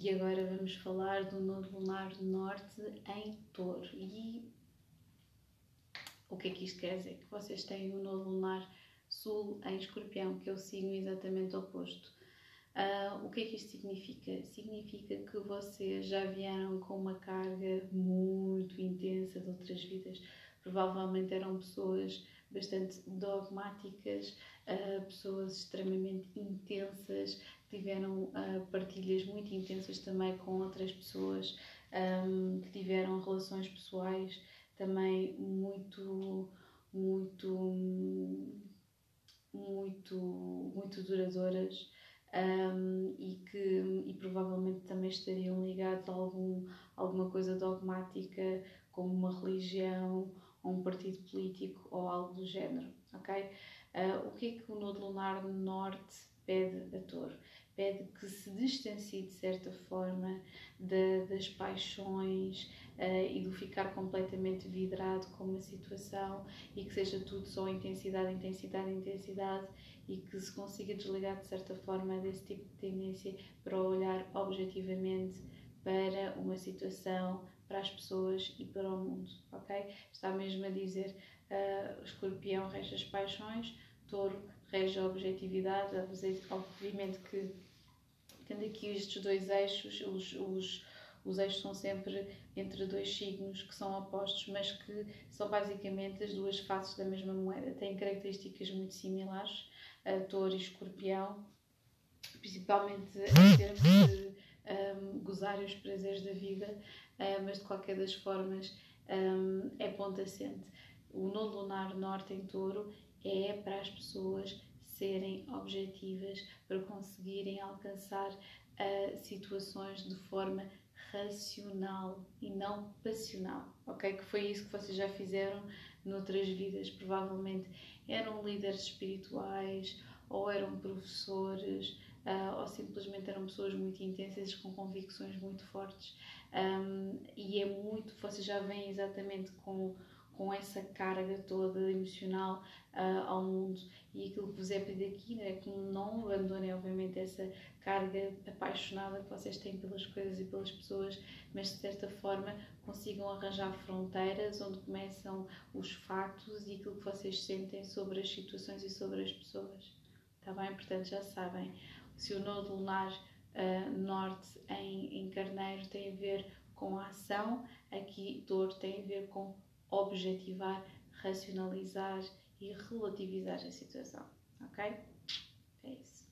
e agora vamos falar do nodo lunar norte em touro. E o que é que isto quer dizer? Que vocês têm o nodo lunar sul em escorpião, que é o signo exatamente oposto. Uh, o que é que isto significa? Significa que vocês já vieram com uma carga muito intensa de outras vidas. Provavelmente eram pessoas bastante dogmáticas, uh, pessoas extremamente intensas, tiveram uh, partilhas muito intensas também com outras pessoas, um, que tiveram relações pessoais também muito, muito, muito, muito duradouras um, e que e provavelmente também estariam ligados a algum, alguma coisa dogmática, como uma religião ou um partido político ou algo do género, ok? Uh, o que é que o Nodo Lunar Norte pede a Touro? Pede que se distancie de certa forma de, das paixões uh, e do ficar completamente vidrado com uma situação e que seja tudo só intensidade, intensidade, intensidade e que se consiga desligar de certa forma desse tipo de tendência para olhar objetivamente para uma situação, para as pessoas e para o mundo, ok? Está mesmo a dizer, uh, escorpião rege as paixões, touro rege a objetividade, obviamente que tendo aqui estes dois eixos, os, os, os eixos são sempre entre dois signos que são opostos, mas que são basicamente as duas faces da mesma moeda, têm características muito similares, uh, touro e escorpião, principalmente em termos de um, gozar os prazeres da vida, uh, mas de qualquer das formas um, é assente. O nodo lunar norte em touro é para as pessoas serem objetivas, para conseguirem alcançar uh, situações de forma racional e não passional, ok? Que foi isso que vocês já fizeram noutras vidas, provavelmente eram líderes espirituais ou eram professores uh, ou simplesmente eram pessoas muito intensas com convicções muito fortes um, e é muito, vocês já veem exatamente com com essa carga toda emocional uh, ao mundo. E aquilo que vos é pedido aqui é que não abandonem, obviamente, essa carga apaixonada que vocês têm pelas coisas e pelas pessoas, mas de certa forma consigam arranjar fronteiras onde começam os factos e aquilo que vocês sentem sobre as situações e sobre as pessoas. Está bem? Portanto, já sabem, se o nodo lunar uh, norte em, em carneiro tem a ver com a ação, aqui dor tem a ver com objetivar, racionalizar e relativizar a situação, ok? É isso.